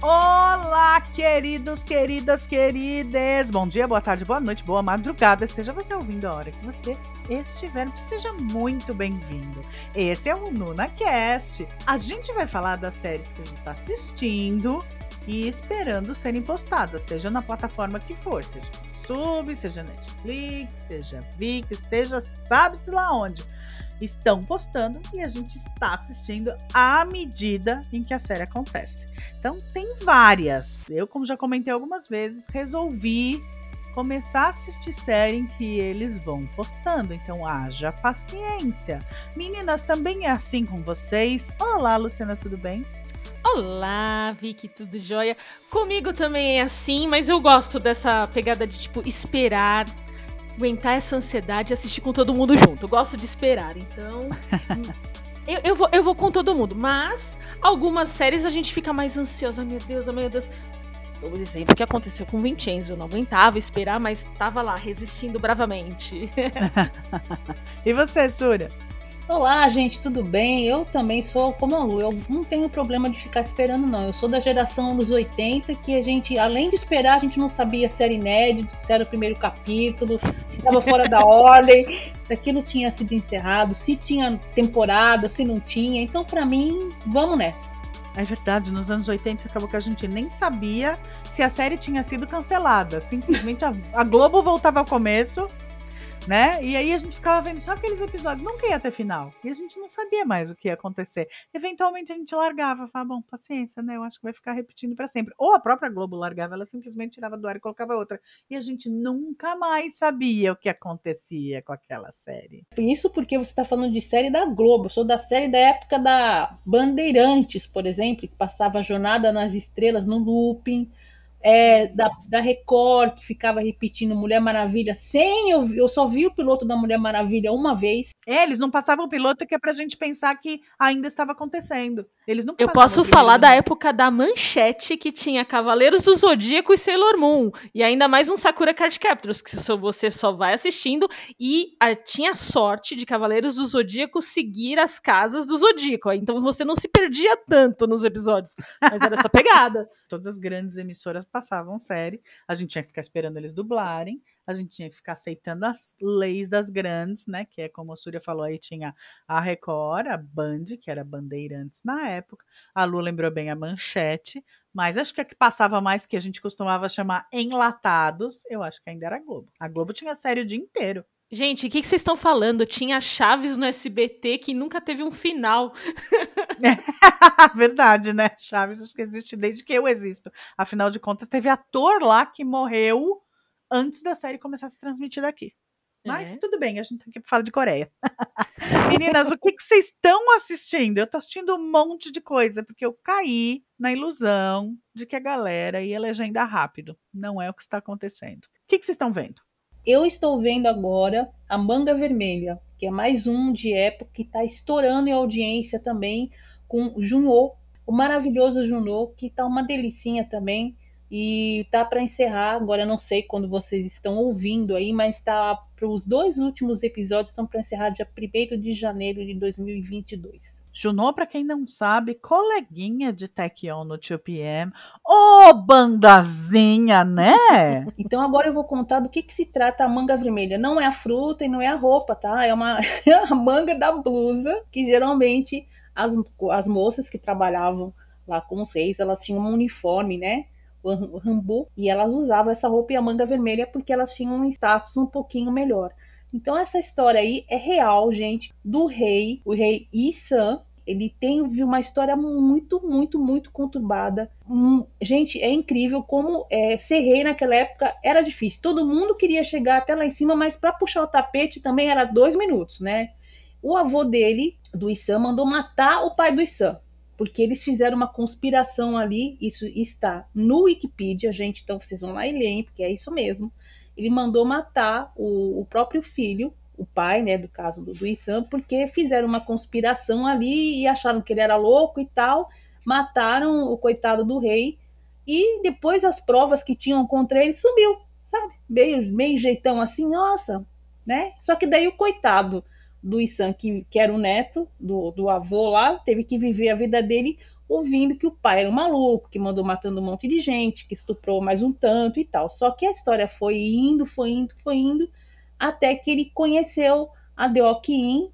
Olá, queridos, queridas, queridas. Bom dia, boa tarde, boa noite, boa madrugada. Esteja você ouvindo a hora que você estiver. Seja muito bem-vindo. Esse é o NunaCast. A gente vai falar das séries que a gente está assistindo e esperando serem postadas, seja na plataforma que for, seja YouTube, seja Netflix, seja Vix, seja sabe-se lá onde. Estão postando e a gente está assistindo à medida em que a série acontece. Então, tem várias. Eu, como já comentei algumas vezes, resolvi começar a assistir série em que eles vão postando. Então, haja paciência. Meninas, também é assim com vocês? Olá, Luciana, tudo bem? Olá, Vicky, tudo jóia? Comigo também é assim, mas eu gosto dessa pegada de, tipo, esperar, aguentar essa ansiedade e assistir com todo mundo junto. Eu gosto de esperar, então. eu, eu, vou, eu vou com todo mundo, mas algumas séries a gente fica mais ansiosa. Meu Deus, meu Deus. O exemplo que aconteceu com Vincenzo, eu não aguentava esperar, mas tava lá, resistindo bravamente. e você, Súria? Olá, gente, tudo bem? Eu também sou como a Lu, eu não tenho problema de ficar esperando, não. Eu sou da geração anos 80 que a gente, além de esperar, a gente não sabia se era inédito, se era o primeiro capítulo, se estava fora da ordem, se aquilo tinha sido encerrado, se tinha temporada, se não tinha. Então, para mim, vamos nessa. É verdade, nos anos 80 acabou que a gente nem sabia se a série tinha sido cancelada. Simplesmente a, a Globo voltava ao começo né? E aí a gente ficava vendo só aqueles episódios, nunca ia ter final. E a gente não sabia mais o que ia acontecer. Eventualmente a gente largava, falava, bom, paciência, né? Eu acho que vai ficar repetindo para sempre. Ou a própria Globo largava, ela simplesmente tirava do ar e colocava outra. E a gente nunca mais sabia o que acontecia com aquela série. Isso porque você está falando de série da Globo. Eu sou da série da época da Bandeirantes, por exemplo, que passava a Jornada nas Estrelas no looping é, da, da Record, que ficava repetindo Mulher Maravilha sem eu, eu só vi o piloto da Mulher Maravilha uma vez. É, eles não passavam o piloto que é pra gente pensar que ainda estava acontecendo. Eles não Eu posso falar da época da Manchete, que tinha Cavaleiros do Zodíaco e Sailor Moon. E ainda mais um Sakura Card Captors, que você só vai assistindo. E a, tinha sorte de Cavaleiros do Zodíaco seguir as casas do Zodíaco. Então você não se perdia tanto nos episódios. Mas era essa pegada. Todas as grandes emissoras passavam série, a gente tinha que ficar esperando eles dublarem, a gente tinha que ficar aceitando as leis das grandes, né? Que é como a Súria falou aí, tinha a Record, a Band, que era Bandeirantes na época, a Lu lembrou bem a Manchete, mas acho que a que passava mais que a gente costumava chamar enlatados, eu acho que ainda era a Globo. A Globo tinha série o dia inteiro. Gente, o que, vocês estão falando? Tinha Chaves no SBT que nunca teve um final. É, verdade, né? Chaves acho que existe desde que eu existo. Afinal de contas, teve ator lá que morreu antes da série começar a ser transmitida aqui. Mas é. tudo bem, a gente tá aqui pra falar de Coreia. Meninas, o que, que vocês estão assistindo? Eu tô assistindo um monte de coisa, porque eu caí na ilusão de que a galera ia legenda rápido. Não é o que está acontecendo. O que, que vocês estão vendo? Eu estou vendo agora a Manga Vermelha, que é mais um de época que está estourando em audiência também com Junô, o maravilhoso Junô, que está uma delicinha também. E tá para encerrar, agora não sei quando vocês estão ouvindo aí, mas tá para os dois últimos episódios estão para encerrar dia 1 de janeiro de 2022. Junô, para quem não sabe, coleguinha de Taekyon no 2PM. Ô, oh, bandazinha, né? então agora eu vou contar do que, que se trata a manga vermelha. Não é a fruta e não é a roupa, tá? É uma é a manga da blusa, que geralmente as, as moças que trabalhavam lá com vocês, elas tinham um uniforme, né? O rambu, e elas usavam essa roupa e a manga vermelha porque elas tinham um status um pouquinho melhor. Então essa história aí é real, gente, do rei, o rei Isan, ele tem uma história muito, muito, muito conturbada. Hum, gente, é incrível como é, ser rei naquela época era difícil. Todo mundo queria chegar até lá em cima, mas para puxar o tapete também era dois minutos, né? O avô dele, do Issam, mandou matar o pai do Issam, porque eles fizeram uma conspiração ali. Isso está no Wikipedia, gente. Então vocês vão lá e leem, porque é isso mesmo. Ele mandou matar o, o próprio filho o pai, né, do caso do, do Issam, porque fizeram uma conspiração ali e acharam que ele era louco e tal, mataram o coitado do rei e depois as provas que tinham contra ele sumiu, sabe? Meio, meio jeitão assim, nossa, né? Só que daí o coitado do Issan, que, que era o neto do, do avô lá, teve que viver a vida dele ouvindo que o pai era um maluco, que mandou matando um monte de gente, que estuprou mais um tanto e tal. Só que a história foi indo, foi indo, foi indo, até que ele conheceu a Deokin,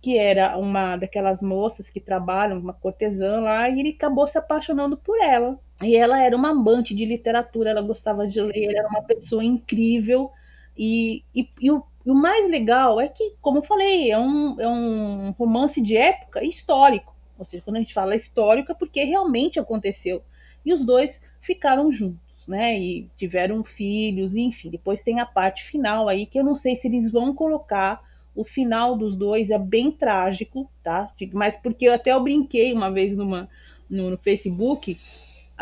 que era uma daquelas moças que trabalham, uma cortesã lá, e ele acabou se apaixonando por ela. E ela era uma amante de literatura, ela gostava de ler, era uma pessoa incrível. E, e, e o, o, mais legal é que, como eu falei, é um, é um romance de época histórico. Ou seja, quando a gente fala histórico é porque realmente aconteceu. E os dois ficaram juntos, né? E tiveram filhos, enfim. Depois tem a parte final aí que eu não sei se eles vão colocar. O final dos dois é bem trágico, tá? Mas porque eu até eu brinquei uma vez numa, no, no Facebook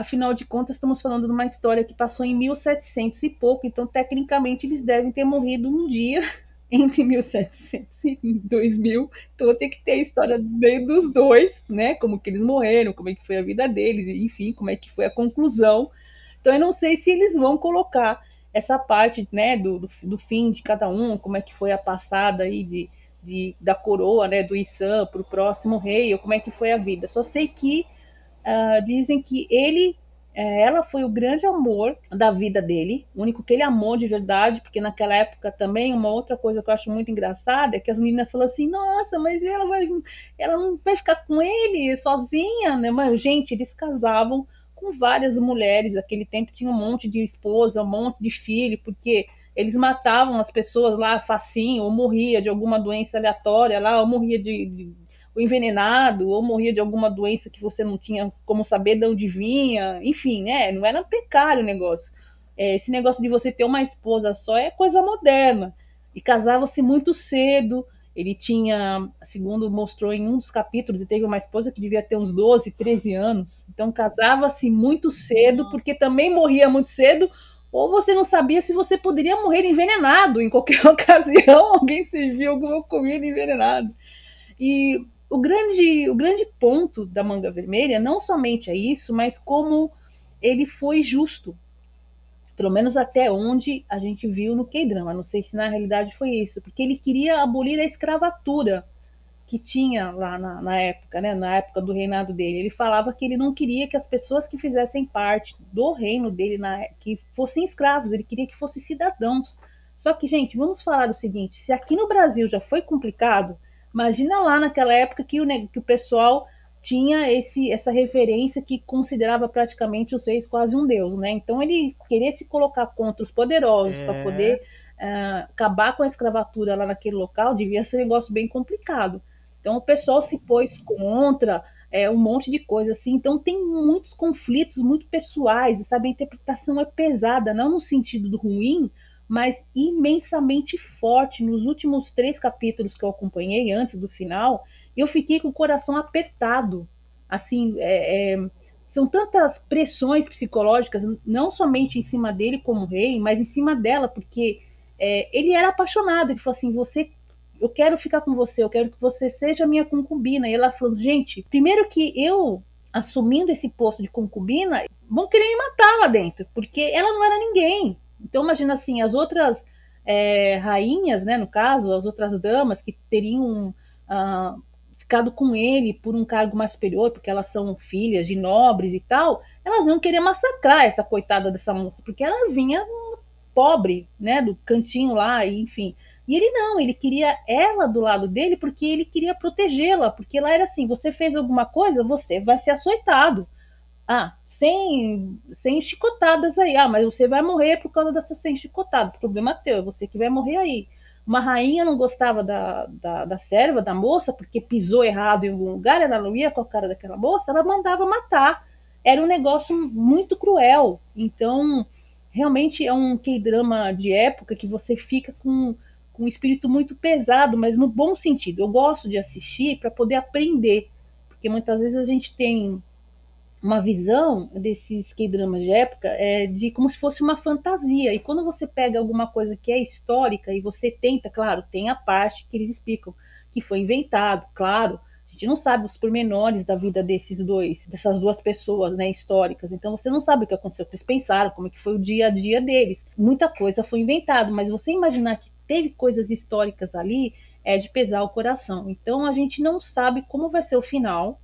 Afinal de contas, estamos falando de uma história que passou em 1700 e pouco, então tecnicamente eles devem ter morrido um dia entre 1700 e 2000. Então tenho que ter a história dos dois, né? Como que eles morreram, como é que foi a vida deles, enfim, como é que foi a conclusão. Então eu não sei se eles vão colocar essa parte, né, do, do, do fim de cada um, como é que foi a passada aí de, de da coroa, né, do Issan para o próximo rei, ou como é que foi a vida. Só sei que uh, dizem que ele, é, ela foi o grande amor da vida dele, o único que ele amou de verdade, porque naquela época também uma outra coisa que eu acho muito engraçada é que as meninas falam assim, nossa, mas ela vai, ela não vai ficar com ele sozinha, né? Mas gente, eles casavam com várias mulheres. Aquele tempo tinha um monte de esposa, um monte de filho, porque eles matavam as pessoas lá facinho, ou morria de alguma doença aleatória lá, ou morria de, de envenenado ou morria de alguma doença que você não tinha como saber de onde vinha, enfim, né? Não era precário o negócio. É, esse negócio de você ter uma esposa só é coisa moderna. E casava-se muito cedo. Ele tinha, segundo mostrou em um dos capítulos, e teve uma esposa que devia ter uns 12, 13 anos. Então casava-se muito cedo, Nossa. porque também morria muito cedo, ou você não sabia se você poderia morrer envenenado em qualquer ocasião, alguém serviu alguma comida envenenada. E o grande, o grande ponto da manga vermelha não somente é isso, mas como ele foi justo. Pelo menos até onde a gente viu no K-drama. Não sei se na realidade foi isso, porque ele queria abolir a escravatura que tinha lá na, na, época, né, na época do reinado dele. Ele falava que ele não queria que as pessoas que fizessem parte do reino dele, na, que fossem escravos, ele queria que fossem cidadãos. Só que, gente, vamos falar do seguinte: se aqui no Brasil já foi complicado, Imagina lá naquela época que o, que o pessoal tinha esse, essa referência que considerava praticamente os reis quase um deus, né? Então ele queria se colocar contra os poderosos é. para poder uh, acabar com a escravatura lá naquele local devia ser um negócio bem complicado. Então o pessoal se pôs contra é, um monte de coisa assim. Então tem muitos conflitos muito pessoais, sabe? A interpretação é pesada, não no sentido do ruim, mas imensamente forte. Nos últimos três capítulos que eu acompanhei antes do final, eu fiquei com o coração apertado. Assim, é, é, são tantas pressões psicológicas, não somente em cima dele como rei, mas em cima dela, porque é, ele era apaixonado. Ele falou assim: você eu quero ficar com você, eu quero que você seja minha concubina. E ela falou, gente, primeiro que eu, assumindo esse posto de concubina, vão querer me matar lá dentro, porque ela não era ninguém. Então, imagina assim, as outras é, rainhas, né, no caso, as outras damas que teriam ah, ficado com ele por um cargo mais superior, porque elas são filhas de nobres e tal, elas não queriam massacrar essa coitada dessa moça, porque ela vinha pobre, né, do cantinho lá, enfim. E ele não, ele queria ela do lado dele porque ele queria protegê-la, porque ela era assim: você fez alguma coisa, você vai ser açoitado. Ah, sem, sem chicotadas aí. Ah, mas você vai morrer por causa dessas 100 chicotadas. Problema teu, é você que vai morrer aí. Uma rainha não gostava da, da, da serva, da moça, porque pisou errado em algum lugar, ela não ia com a cara daquela moça, ela mandava matar. Era um negócio muito cruel. Então, realmente é um K-drama de época que você fica com, com um espírito muito pesado, mas no bom sentido. Eu gosto de assistir para poder aprender, porque muitas vezes a gente tem uma visão desses K-dramas de época é de como se fosse uma fantasia. E quando você pega alguma coisa que é histórica e você tenta, claro, tem a parte que eles explicam que foi inventado, claro, a gente não sabe os pormenores da vida desses dois, dessas duas pessoas, né, históricas. Então você não sabe o que aconteceu, o que eles pensaram, como é que foi o dia a dia deles. Muita coisa foi inventada, mas você imaginar que teve coisas históricas ali é de pesar o coração. Então a gente não sabe como vai ser o final.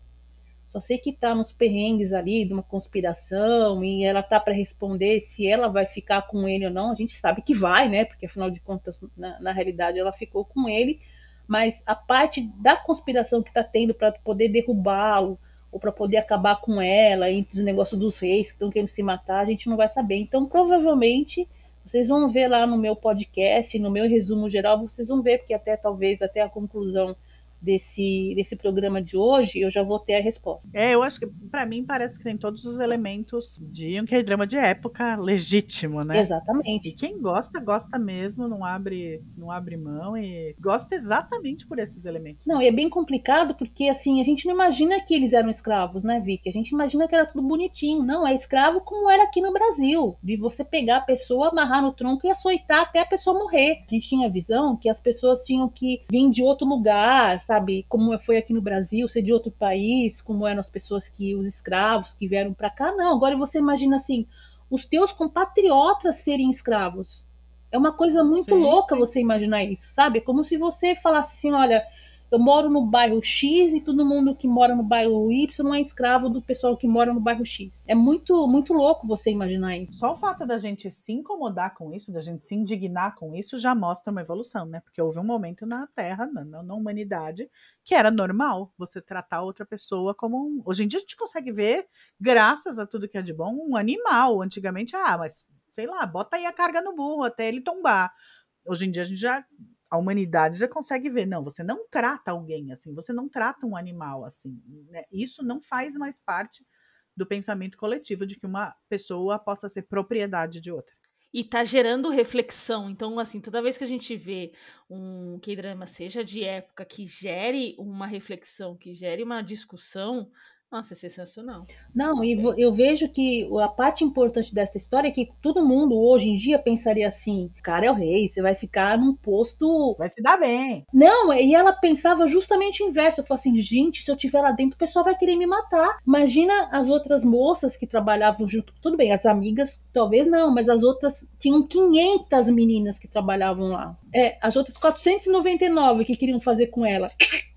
Só sei que tá nos perrengues ali de uma conspiração e ela tá para responder se ela vai ficar com ele ou não. A gente sabe que vai, né? Porque afinal de contas, na, na realidade, ela ficou com ele. Mas a parte da conspiração que tá tendo para poder derrubá-lo ou para poder acabar com ela, entre os negócios dos reis que estão querendo se matar, a gente não vai saber. Então, provavelmente, vocês vão ver lá no meu podcast, no meu resumo geral, vocês vão ver, porque até talvez até a conclusão desse, desse programa de hoje, eu já vou ter a resposta. É, eu acho que para mim parece que tem todos os elementos de um K-drama de época legítimo, né? Exatamente. E quem gosta, gosta mesmo, não abre, não abre mão e gosta exatamente por esses elementos. Não, e é bem complicado porque assim, a gente não imagina que eles eram escravos, né, Vicky? A gente imagina que era tudo bonitinho. Não, é escravo como era aqui no Brasil, de você pegar a pessoa, amarrar no tronco e açoitar até a pessoa morrer. A gente tinha a visão que as pessoas tinham que vir de outro lugar, sabe? como foi aqui no Brasil, ser de outro país, como eram as pessoas que, os escravos que vieram para cá. Não, agora você imagina assim, os teus compatriotas serem escravos. É uma coisa muito sim, louca sim. você imaginar isso, sabe? É como se você falasse assim, olha, eu moro no bairro X e todo mundo que mora no bairro Y é escravo do pessoal que mora no bairro X. É muito, muito louco você imaginar isso. Só o fato da gente se incomodar com isso, da gente se indignar com isso, já mostra uma evolução, né? Porque houve um momento na Terra, na, na humanidade, que era normal você tratar outra pessoa como um. Hoje em dia a gente consegue ver, graças a tudo que é de bom, um animal. Antigamente, ah, mas sei lá, bota aí a carga no burro até ele tombar. Hoje em dia a gente já a humanidade já consegue ver, não, você não trata alguém assim, você não trata um animal assim. Né? Isso não faz mais parte do pensamento coletivo de que uma pessoa possa ser propriedade de outra. E tá gerando reflexão. Então, assim, toda vez que a gente vê um K-drama, seja de época, que gere uma reflexão, que gere uma discussão, nossa, é sensacional. Não, e eu vejo que a parte importante dessa história é que todo mundo hoje em dia pensaria assim: cara é o rei, você vai ficar num posto. Vai se dar bem. Não, e ela pensava justamente o inverso. Eu falei assim: gente, se eu estiver lá dentro, o pessoal vai querer me matar. Imagina as outras moças que trabalhavam junto. Tudo bem, as amigas, talvez não, mas as outras tinham 500 meninas que trabalhavam lá. É, as outras 499 que queriam fazer com ela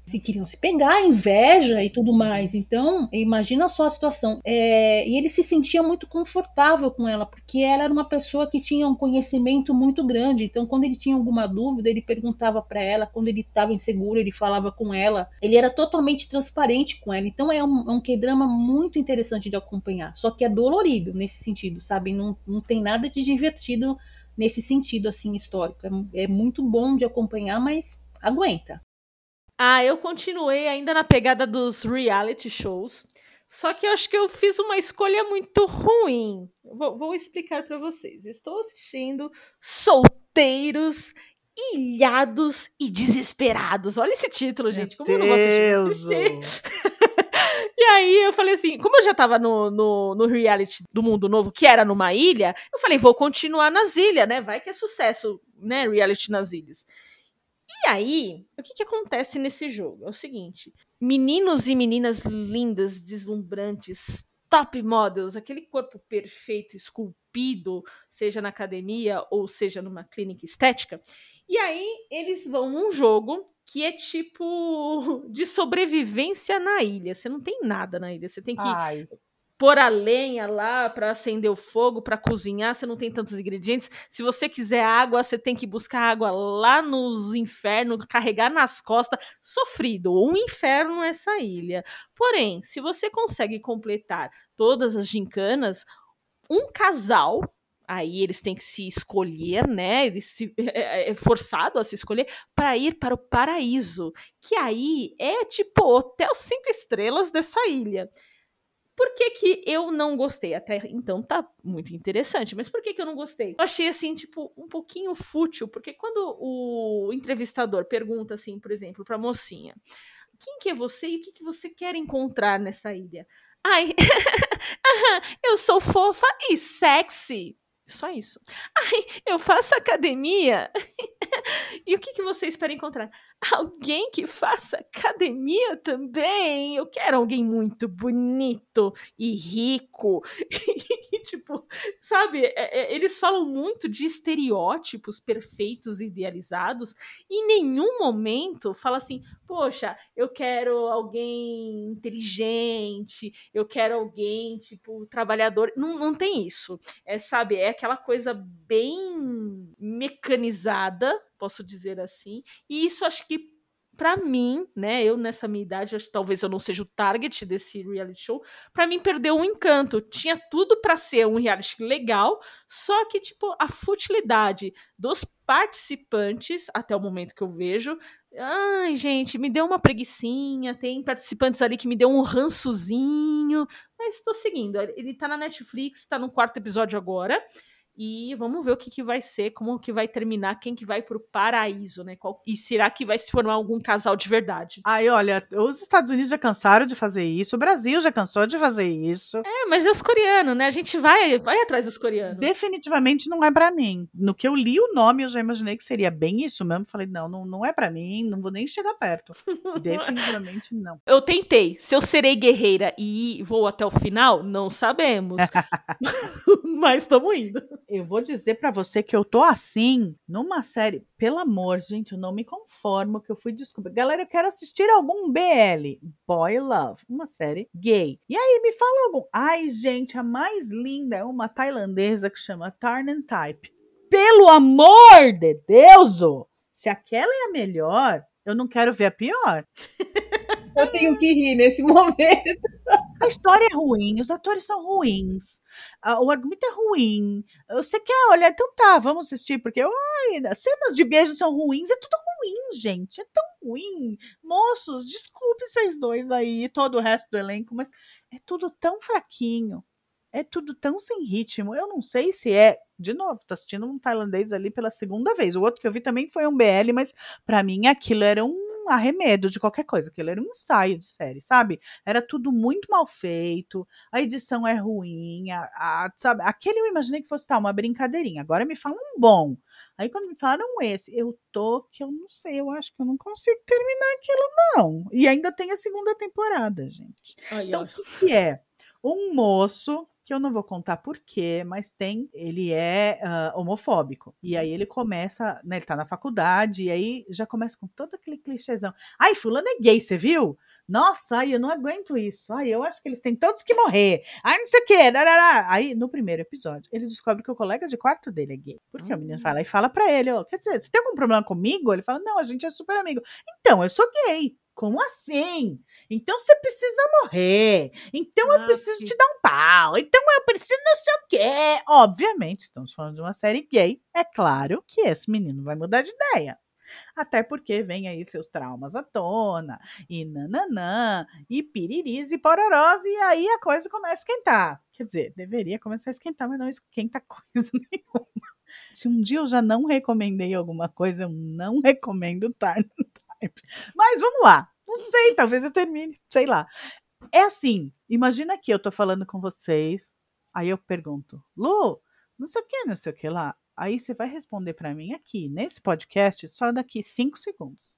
se queriam se pegar, inveja e tudo mais. Então, imagina só a situação. É, e ele se sentia muito confortável com ela, porque ela era uma pessoa que tinha um conhecimento muito grande. Então, quando ele tinha alguma dúvida, ele perguntava para ela. Quando ele estava inseguro, ele falava com ela. Ele era totalmente transparente com ela. Então, é um, é um K-drama muito interessante de acompanhar. Só que é dolorido nesse sentido, sabe? Não, não tem nada de divertido nesse sentido assim histórico. É, é muito bom de acompanhar, mas aguenta. Ah, eu continuei ainda na pegada dos reality shows. Só que eu acho que eu fiz uma escolha muito ruim. Vou, vou explicar para vocês. Estou assistindo Solteiros, Ilhados e Desesperados. Olha esse título, gente. Como Deus. eu não vou assistir? assistir. e aí eu falei assim, como eu já tava no, no, no, reality do Mundo Novo, que era numa ilha, eu falei, vou continuar nas ilhas, né? Vai que é sucesso, né? Reality nas ilhas. E aí, o que, que acontece nesse jogo? É o seguinte: meninos e meninas lindas, deslumbrantes, top models, aquele corpo perfeito, esculpido, seja na academia ou seja numa clínica estética. E aí eles vão num jogo que é tipo de sobrevivência na ilha. Você não tem nada na ilha, você tem que Ai pôr a lenha lá para acender o fogo, para cozinhar, você não tem tantos ingredientes. Se você quiser água, você tem que buscar água lá nos infernos, carregar nas costas, sofrido, um inferno essa ilha. Porém, se você consegue completar todas as gincanas, um casal aí eles têm que se escolher, né? Eles se, é, é, é forçado a se escolher para ir para o paraíso, que aí é tipo hotel cinco estrelas dessa ilha. Por que, que eu não gostei? Até então tá muito interessante, mas por que, que eu não gostei? Eu achei assim, tipo, um pouquinho fútil, porque quando o entrevistador pergunta assim, por exemplo, pra mocinha, quem que é você e o que, que você quer encontrar nessa ilha? Ai, eu sou fofa e sexy. Só isso. Ai, eu faço academia. e o que, que você espera encontrar? Alguém que faça academia também. Eu quero alguém muito bonito e rico. e, tipo, sabe? É, é, eles falam muito de estereótipos perfeitos, idealizados. E em nenhum momento fala assim: poxa, eu quero alguém inteligente, eu quero alguém, tipo, trabalhador. Não, não tem isso. É, sabe? É aquela coisa bem mecanizada, posso dizer assim. E isso acho que para mim, né, eu nessa minha idade, acho que talvez eu não seja o target desse reality show, para mim perdeu um encanto. Tinha tudo para ser um reality legal, só que tipo a futilidade dos participantes até o momento que eu vejo, ai, gente, me deu uma preguiçinha, tem participantes ali que me deu um rançozinho, mas estou seguindo. Ele tá na Netflix, tá no quarto episódio agora. E vamos ver o que, que vai ser, como que vai terminar, quem que vai pro paraíso, né? Qual, e será que vai se formar algum casal de verdade? Aí, olha, os Estados Unidos já cansaram de fazer isso, o Brasil já cansou de fazer isso. É, mas é os coreanos, né? A gente vai, vai atrás dos coreanos. Definitivamente não é para mim. No que eu li o nome, eu já imaginei que seria bem isso mesmo. Falei, não, não, não é para mim, não vou nem chegar perto. Definitivamente não. Eu tentei. Se eu serei guerreira e vou até o final, não sabemos. mas estamos indo. Eu vou dizer para você que eu tô assim numa série. Pelo amor, gente, eu não me conformo que eu fui descobrir. Galera, eu quero assistir algum BL. Boy Love, uma série gay. E aí, me fala algum. Ai, gente, a mais linda é uma tailandesa que chama Tarn Type. Pelo amor de Deus! Oh, se aquela é a melhor, eu não quero ver a pior. Eu tenho que rir nesse momento. A história é ruim, os atores são ruins, o argumento é ruim. Você quer olhar? Então tá, vamos assistir, porque ai, as cenas de beijo são ruins, é tudo ruim, gente. É tão ruim. Moços, desculpe vocês dois aí, todo o resto do elenco, mas é tudo tão fraquinho. É tudo tão sem ritmo. Eu não sei se é. De novo, tô assistindo um tailandês ali pela segunda vez. O outro que eu vi também foi um BL, mas para mim aquilo era um arremedo de qualquer coisa. Aquilo era um ensaio de série, sabe? Era tudo muito mal feito. A edição é ruim. A, a, sabe? Aquele eu imaginei que fosse tá, uma brincadeirinha. Agora me falam um bom. Aí quando me falaram esse, eu tô que eu não sei. Eu acho que eu não consigo terminar aquilo, não. E ainda tem a segunda temporada, gente. Ai, então, o que, que é? Um moço que eu não vou contar porquê, mas tem, ele é uh, homofóbico. E aí ele começa, né, ele tá na faculdade, e aí já começa com todo aquele clichêzão. Ai, fulano é gay, você viu? Nossa, ai, eu não aguento isso. Ai, eu acho que eles têm todos que morrer. Ai, não sei o quê. Darará. Aí, no primeiro episódio, ele descobre que o colega de quarto dele é gay. Porque uhum. o menino fala e fala pra ele, ó, quer dizer, você tem algum problema comigo? Ele fala, não, a gente é super amigo. Então, eu sou gay. Como assim? Então você precisa morrer. Então eu preciso te dar um pau. Então eu preciso não sei o quê. Obviamente, estamos falando de uma série gay. É claro que esse menino vai mudar de ideia. Até porque vem aí seus traumas à tona, e nananã, e piriris e pororós, e aí a coisa começa a esquentar. Quer dizer, deveria começar a esquentar, mas não esquenta coisa nenhuma. Se um dia eu já não recomendei alguma coisa, eu não recomendo Tarn mas vamos lá. Não sei, talvez eu termine, sei lá. É assim, imagina que eu tô falando com vocês, aí eu pergunto, Lu, não sei o que, não sei o que lá. Aí você vai responder para mim aqui, nesse podcast, só daqui cinco segundos.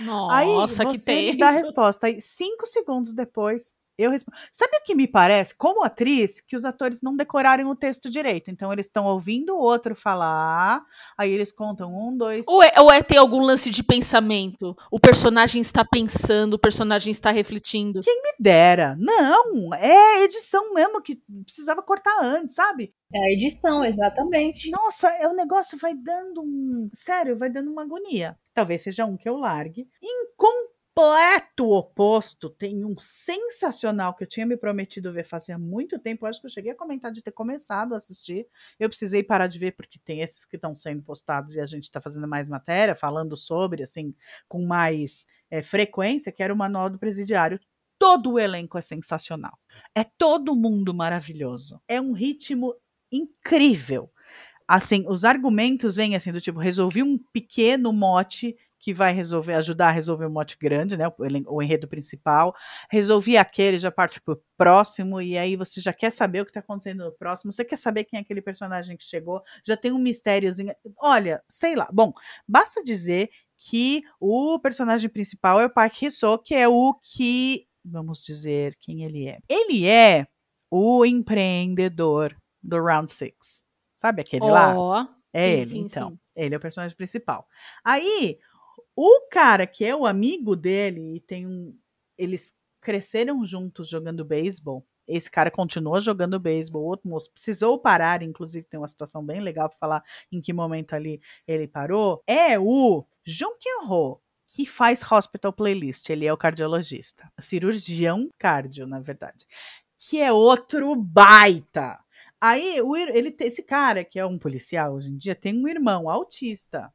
Nossa, aí que tem. dá a resposta. Aí, cinco segundos depois, eu respondo. Sabe o que me parece, como atriz, que os atores não decoraram o texto direito. Então eles estão ouvindo o outro falar, aí eles contam um, dois. Ou é, ou é ter algum lance de pensamento? O personagem está pensando, o personagem está refletindo. Quem me dera. Não, é edição mesmo que precisava cortar antes, sabe? É a edição, exatamente. Nossa, é o negócio vai dando um. Sério, vai dando uma agonia. Talvez seja um que eu largue. Incom completo oposto. Tem um sensacional que eu tinha me prometido ver fazia muito tempo. Acho que eu cheguei a comentar de ter começado a assistir. Eu precisei parar de ver porque tem esses que estão sendo postados e a gente está fazendo mais matéria, falando sobre, assim, com mais é, frequência, que era o Manual do Presidiário. Todo o elenco é sensacional. É todo mundo maravilhoso. É um ritmo incrível. Assim, os argumentos vêm assim do tipo, resolvi um pequeno mote que vai resolver, ajudar a resolver o mote grande, né? O, o enredo principal. Resolvi aquele, já parte pro próximo, e aí você já quer saber o que tá acontecendo no próximo, você quer saber quem é aquele personagem que chegou, já tem um mistériozinho. Olha, sei lá. Bom, basta dizer que o personagem principal é o Park Hee-soo, que é o que, vamos dizer, quem ele é. Ele é o empreendedor do Round Six. Sabe aquele lá? Ó, É sim, ele, sim, então. sim. Ele é o personagem principal. Aí, o cara que é o amigo dele e tem um. Eles cresceram juntos jogando beisebol. Esse cara continuou jogando beisebol. Outro moço precisou parar, inclusive tem uma situação bem legal para falar em que momento ali ele parou. É o Jung Kyun-ho, que faz Hospital Playlist. Ele é o cardiologista. Cirurgião cardio, na verdade. Que é outro baita. Aí, ele, esse cara, que é um policial hoje em dia, tem um irmão autista.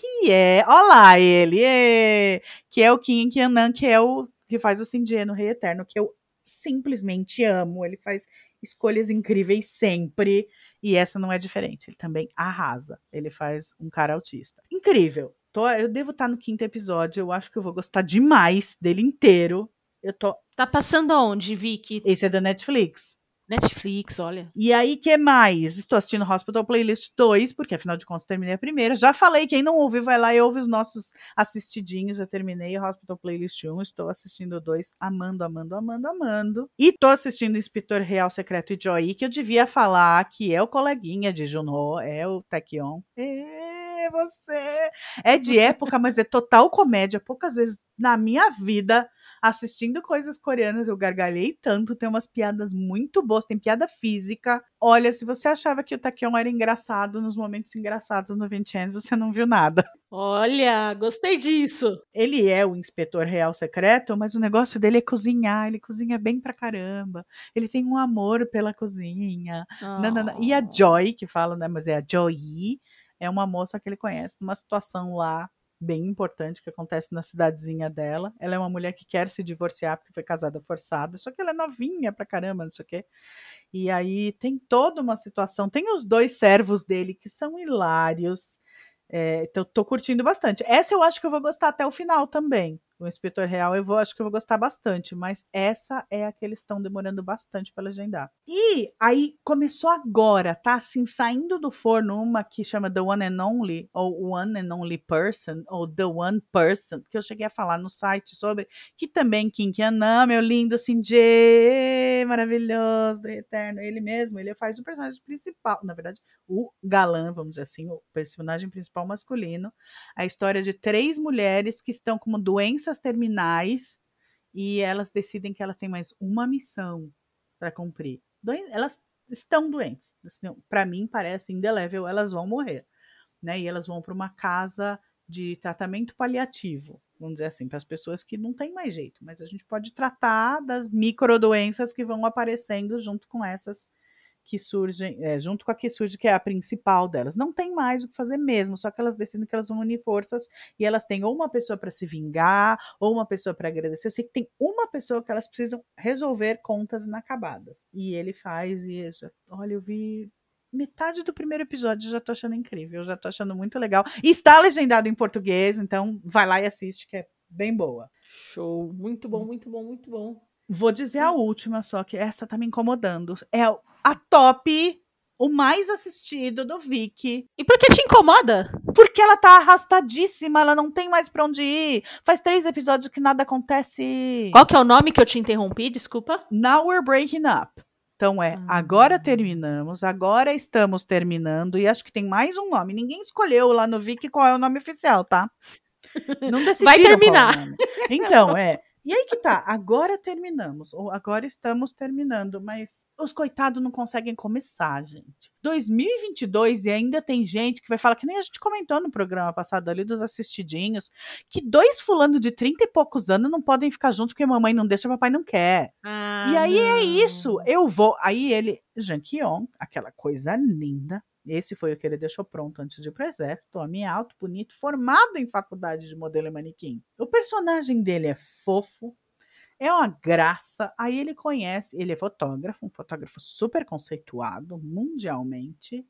Que é. Olha lá ele! ê, que é o Kim Kyanan, que é o que faz o Shinji no Rei Eterno, que eu simplesmente amo. Ele faz escolhas incríveis sempre. E essa não é diferente. Ele também arrasa. Ele faz um cara autista. Incrível. Tô- eu devo estar no quinto episódio. Eu acho que eu vou gostar demais dele inteiro. Eu tô. Tá passando aonde, Vicky? Esse é da Netflix. Netflix, olha. E aí, que mais? Estou assistindo Hospital Playlist 2, porque afinal de contas terminei a primeira. Já falei, quem não ouviu, vai lá e ouve os nossos assistidinhos. Eu terminei o Hospital Playlist 1, estou assistindo o 2, amando, amando, amando, amando. E tô assistindo o Inspetor Real Secreto e Joy, que eu devia falar que é o coleguinha de Junho, é o Taekyon. É você! É de época, mas é total comédia. Poucas vezes na minha vida assistindo coisas coreanas, eu gargalhei tanto, tem umas piadas muito boas, tem piada física. Olha, se você achava que o Taekyon era engraçado nos momentos engraçados no Vincenzo, você não viu nada. Olha, gostei disso. Ele é o inspetor real secreto, mas o negócio dele é cozinhar, ele cozinha bem pra caramba. Ele tem um amor pela cozinha. Nanana. E a Oh. Joy, que fala, né, mas é a Joy, é uma moça que ele conhece numa situação lá bem importante que acontece na cidadezinha dela. Ela é uma mulher que quer se divorciar porque foi casada forçada, só que ela é novinha pra caramba, não sei o quê. E aí tem toda uma situação. Tem os dois servos dele que são hilários. É, então, tô curtindo bastante. Essa eu acho que eu vou gostar até o final também. O Inspetor Real eu vou, acho que eu vou gostar bastante, mas essa é a que eles estão demorando bastante para legendar. E aí começou agora, tá assim, saindo do forno uma que chama The One and Only, ou One and Only Person, ou The One Person, que eu cheguei a falar no site sobre, que também Kim Kianan, meu lindo Shinji, maravilhoso, do Eterno, ele mesmo, ele faz o personagem principal, na verdade, o galã, vamos dizer assim, o personagem principal masculino, a história de três mulheres que estão com terminais e elas decidem que elas têm mais uma missão para cumprir. Doen- elas estão doentes. Para mim parece indelével, elas vão morrer, né? E elas vão para uma casa de tratamento paliativo, vamos dizer assim, para as pessoas que não têm mais jeito, mas a gente pode tratar das microdoenças que vão aparecendo junto com essas que surgem, é, junto com a que surge, que é a principal delas. Não tem mais o que fazer mesmo, só que elas decidem que elas vão unir forças e elas têm ou uma pessoa para se vingar, ou uma pessoa para agradecer. Eu sei que tem uma pessoa que elas precisam resolver contas inacabadas. E ele faz, e olha, eu vi metade do primeiro episódio, já tô achando incrível, já tô achando muito legal. E está legendado em português, então vai lá e assiste, que é bem boa. Show. Muito bom, muito bom, muito bom. Vou dizer a última, só que essa tá me incomodando. É a top, o mais assistido do Viki. E por que te incomoda? Porque ela tá arrastadíssima, ela não tem mais pra onde ir. Faz três episódios que nada acontece. Qual que é o nome que eu te interrompi? Desculpa. Now we're breaking up. Então é, Ah. agora terminamos, agora estamos terminando, e acho que tem mais um nome. Ninguém escolheu lá no Viki qual é o nome oficial, tá? Não decidiram Vai é terminar. nome. Então, é. E aí que tá, agora terminamos, ou agora estamos terminando, mas os coitados não conseguem começar, gente. 2022 e ainda tem gente que vai falar, que nem a gente comentou no programa passado ali dos assistidinhos, que dois fulano de 30 e poucos anos não podem ficar junto porque mamãe não deixa, papai não quer. Ah, E aí é não. isso, eu vou. Aí ele, Janquion, aquela coisa linda. Esse foi o que ele deixou pronto antes de ir pro exército, homem alto, bonito, formado em faculdade de modelo e manequim. O personagem dele é fofo, é uma graça. Aí ele conhece, ele é fotógrafo, um fotógrafo super conceituado mundialmente.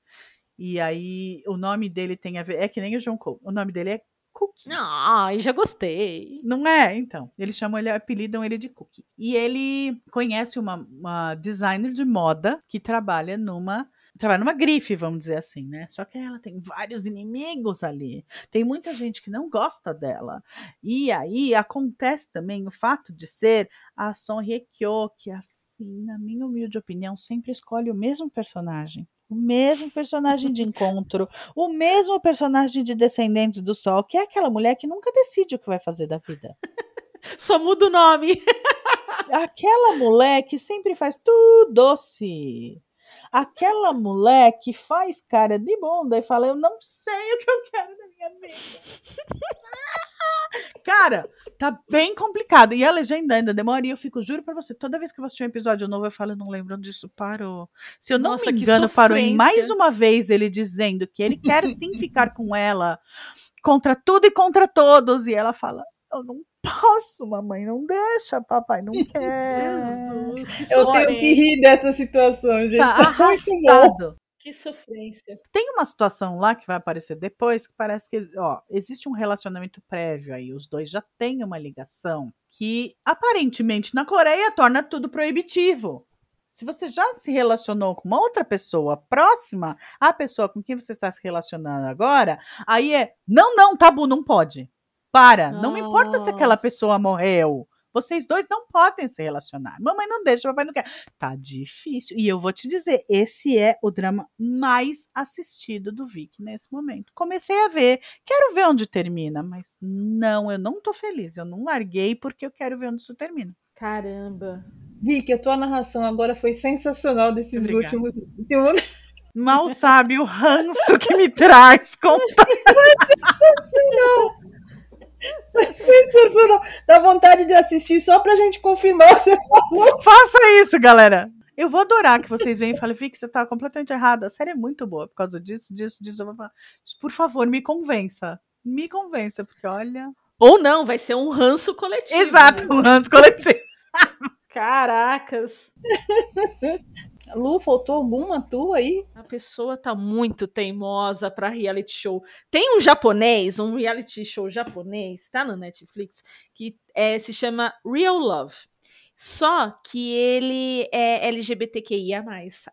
E aí o nome dele tem a ver, é que nem o John Cole. O nome dele é Cookie. Ai, já gostei. Não é? Então, eles chamam ele, apelidam ele de Cookie. E ele conhece uma, uma designer de moda que trabalha numa trabalha numa grife, vamos dizer assim, né? Só que ela tem vários inimigos ali. Tem muita gente que não gosta dela. E aí acontece também o fato de ser a Son Hye-kyo, que assim, na minha humilde opinião, sempre escolhe o mesmo personagem. O mesmo personagem de encontro, o mesmo personagem de Descendentes do Sol, que é aquela mulher que nunca decide o que vai fazer da vida. Só muda o nome. Aquela mulher que sempre faz tudo doce. Aquela mulher que faz cara de bunda e fala: Eu não sei o que eu quero da minha vida. Cara, tá bem complicado. E a legenda ainda demora. E eu fico, juro pra você, toda vez que eu assistir um episódio novo, eu falo, eu não lembro onde isso parou. Se eu não Nossa, me engano, parou em mais uma vez ele dizendo que ele quer sim ficar com ela contra tudo e contra todos. E ela fala, eu não posso, mamãe, não deixa, papai não quer. Jesus, que Eu tenho que rir dessa situação, gente. Tá Tá arrastado. Que sofrência. Tem uma situação lá que vai aparecer depois que parece que ó, existe um relacionamento prévio aí. Os dois já têm uma ligação que aparentemente na Coreia torna tudo proibitivo. Se você já se relacionou com uma outra pessoa próxima à pessoa com quem você está se relacionando agora, aí é não, não, tabu, não pode. Para, não me importa se aquela Nossa. pessoa morreu. Vocês dois não podem se relacionar. Mamãe não deixa, papai não quer. Tá difícil. E eu vou te dizer, esse é o drama mais assistido do Vic nesse momento. Comecei a ver, quero ver onde termina, mas não, eu não tô feliz. Eu não larguei porque eu quero ver onde isso termina. Caramba. Vicky, a tua narração agora foi sensacional desses Obrigada. últimos. Mal sabe o ranço que me traz contar. Sensacional. Dá vontade de assistir só pra gente confirmar o que você falou. Faça isso, galera. Eu vou adorar que vocês venham e falem, Vic, você tá completamente errada. A série é muito boa por causa disso, disso, disso. Eu vou falar, Por favor, me convença. Me convença, porque olha. Ou não, vai ser um ranço coletivo. Exato, né? um ranço coletivo. Caracas. Lu, faltou alguma tua aí? A pessoa tá muito teimosa pra reality show. Tem um japonês, um reality show japonês, tá no Netflix, que é, se chama Real Love. Só que ele é LGBTQIA.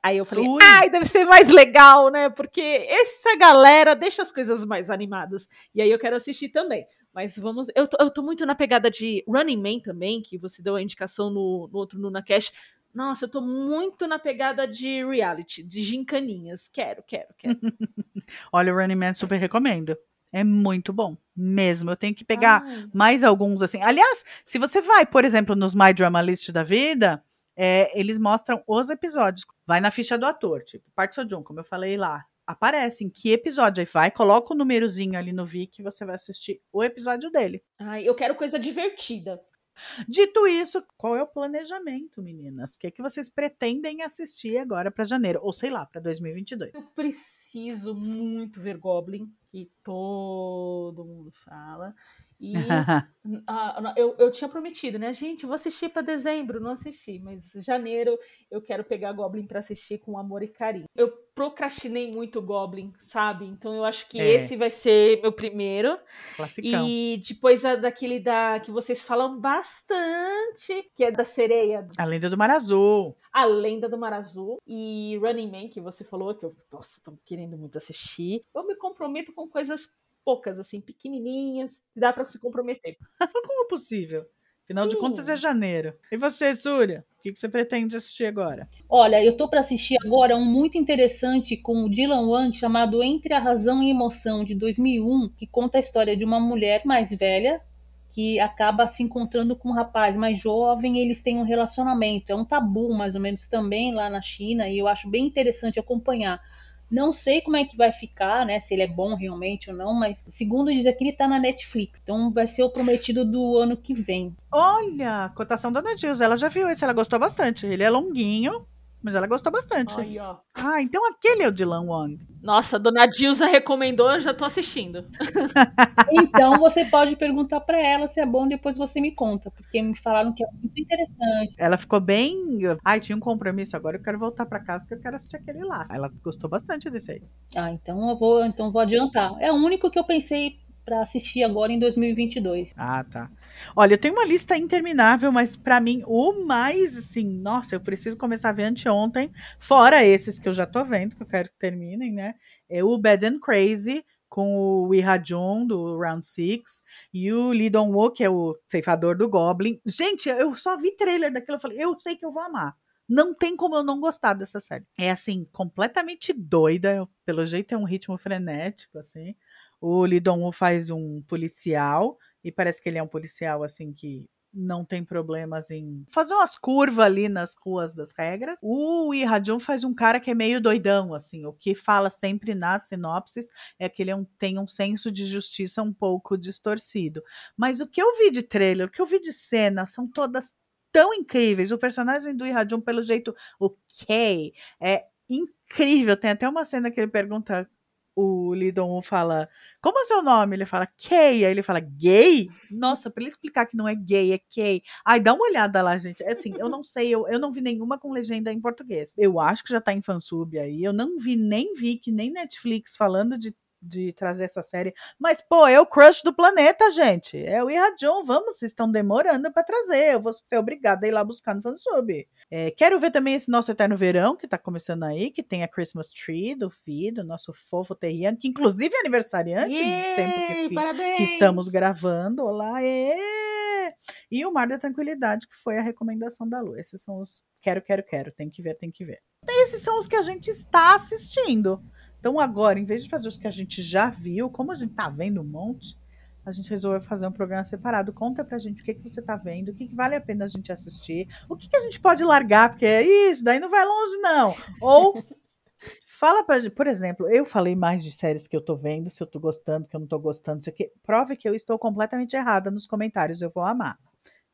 Aí eu falei, Ui. ai, deve ser mais legal, né? Porque essa galera deixa as coisas mais animadas. E aí eu quero assistir também. Mas vamos. Eu tô, eu tô muito na pegada de Running Man também, que você deu a indicação no, no outro Nuna Cash. Nossa, eu tô muito na pegada de reality, de gincaninhas. Quero, quero, quero. Olha, o Running Man super recomendo. É muito bom, mesmo. Eu tenho que pegar Ai, mais alguns assim. Aliás, se você vai, por exemplo, nos My Drama List da vida, é, eles mostram os episódios. Vai na ficha do ator, tipo, Park Seo-joon, como eu falei lá. Aparece em que episódio aí vai, coloca o númerozinho ali no Viki e você vai assistir o episódio dele. ai, eu quero coisa divertida. Dito isso, qual é o planejamento, meninas? O que é que vocês pretendem assistir agora para janeiro? Ou sei lá, para 2022? Eu preciso muito ver Goblin, que todo mundo fala. E ah, eu, eu tinha prometido, né? Gente, vou assistir para dezembro, não assisti, mas janeiro eu quero pegar Goblin para assistir com amor e carinho. Eu procrastinei muito Goblin, sabe? Então eu acho que É. esse vai ser meu primeiro. Classicão. E depois a daquele da que vocês falam bastante, que é da sereia, A Lenda do Mar Azul. A Lenda do Mar Azul e Running Man, que você falou, que eu nossa, tô querendo muito assistir. Eu me comprometo com coisas poucas, assim, pequenininhas, que dá pra se comprometer. Como possível? Afinal de Sim. contas é janeiro. E você, Súria? O que que você pretende assistir agora? Olha, eu tô para assistir agora um muito interessante com o Dylan Wang chamado Entre a Razão e a Emoção de 2001, que conta a história de uma mulher mais velha que acaba se encontrando com um rapaz mais jovem, e eles têm um relacionamento. É um tabu, mais ou menos, também lá na China, e eu acho bem interessante acompanhar. Não sei como é que vai ficar, né? Se ele é bom realmente ou não, mas segundo diz aqui, ele tá na Netflix. Então vai ser o prometido do ano que vem. Olha, cotação da Ana ela já viu esse, ela gostou bastante. Ele é longuinho, mas ela gostou bastante. Aí, ó. Ah, então aquele é o Dylan Wang. Nossa, a dona Dilsa recomendou, eu já tô assistindo. Então você pode perguntar para ela se é bom, depois você me conta, porque me falaram que é muito interessante. Ela ficou bem. Ai, tinha um compromisso, agora eu quero voltar pra casa porque eu quero assistir aquele lá. Ela gostou bastante desse aí. Ah, então eu vou, então eu vou adiantar. É o único que eu pensei para assistir agora em 2022. Ah, tá. Olha, eu tenho uma lista interminável, mas para mim o mais assim, nossa, eu preciso começar a ver anteontem, fora esses que eu já tô vendo, que eu quero que terminem, né? É o Bad and Crazy com o Lee Jun do Round Six e o Lee Dong Woo, que é o ceifador do Goblin. Gente, eu só vi trailer daquilo, eu falei, eu sei que eu vou amar. Não tem como eu não gostar dessa série. É assim, completamente doida, pelo jeito é um ritmo frenético assim. O Lee Dong-woo faz um policial e parece que ele é um policial assim que não tem problemas em fazer umas curvas ali nas ruas das regras. O Ha-jun faz um cara que é meio doidão, assim. O que fala sempre nas sinopses é que ele é um, tem um senso de justiça um pouco distorcido. Mas o que eu vi de trailer, o que eu vi de cena, são todas tão incríveis. O personagem do Ha-jun, pelo jeito, o Kay, é incrível. Tem até uma cena que ele pergunta o Lidon fala, como é seu nome? Ele fala, Kay. Aí ele fala, gay? Nossa, pra ele explicar que não é gay, é Kay. Ai, dá uma olhada lá, gente. É assim, eu não sei, eu, eu não vi nenhuma com legenda em português. Eu acho que já tá em fansub aí. Eu não vi nem Vic, nem Netflix falando de de trazer essa série. Mas, pô, é o crush do planeta, gente. É o Irradion. Vamos, vocês estão demorando para trazer. Eu vou ser obrigada a ir lá buscar no fansub. É, quero ver também esse nosso Eterno Verão, que tá começando aí, que tem a Christmas Tree do Fi, do nosso fofo Terriano, que inclusive é aniversariante Yay, no tempo que, que, estamos gravando. Olá, é! E o Mar da Tranquilidade, que foi a recomendação da Lu. Esses são os quero, quero, quero. Tem que ver, tem que ver. Esses são os que a gente está assistindo. Então agora, em vez de fazer os que a gente já viu, como a gente tá vendo um monte, a gente resolveu fazer um programa separado. Conta pra gente o que, que você tá vendo, o que, que vale a pena a gente assistir, o que, que a gente pode largar, porque é isso, daí não vai longe, não. Ou fala pra gente, por exemplo, eu falei mais de séries que eu tô vendo, se eu tô gostando, que eu não tô gostando, isso aqui. Prove que eu estou completamente errada nos comentários, eu vou amar.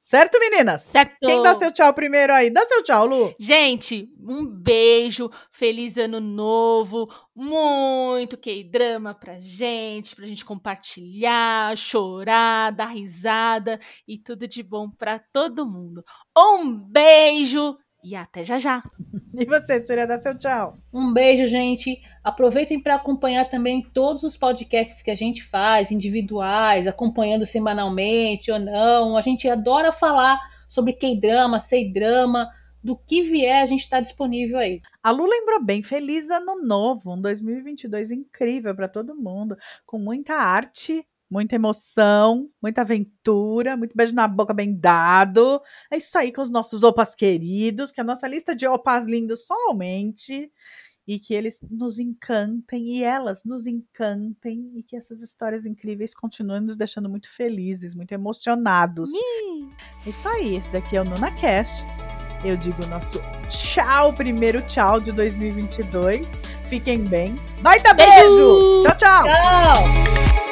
Certo, meninas? Certo. Quem dá seu tchau primeiro aí? Dá seu tchau, Lu. Gente, um beijo, feliz ano novo, muito K-drama pra gente, pra gente compartilhar, chorar, dar risada e tudo de bom pra todo mundo. Um beijo e até já já. E você, Surya, dá seu tchau. Um beijo, gente. Aproveitem para acompanhar também todos os podcasts que a gente faz, individuais, acompanhando semanalmente ou não. A gente adora falar sobre K-drama, C-drama, do que vier, a gente está disponível aí. A Lu lembrou bem, feliz ano novo, um 2022 incrível para todo mundo, com muita arte muita emoção, muita aventura, muito beijo na boca bem dado. É isso aí com os nossos opas queridos, que a nossa lista de opas lindos só aumente e que eles nos encantem e elas nos encantem e que essas histórias incríveis continuem nos deixando muito felizes, muito emocionados. É isso aí, esse daqui é o NunaCast. Eu digo nosso tchau, primeiro tchau de 2022. Fiquem bem. Baita beijo! beijo! Tchau, tchau! Tchau!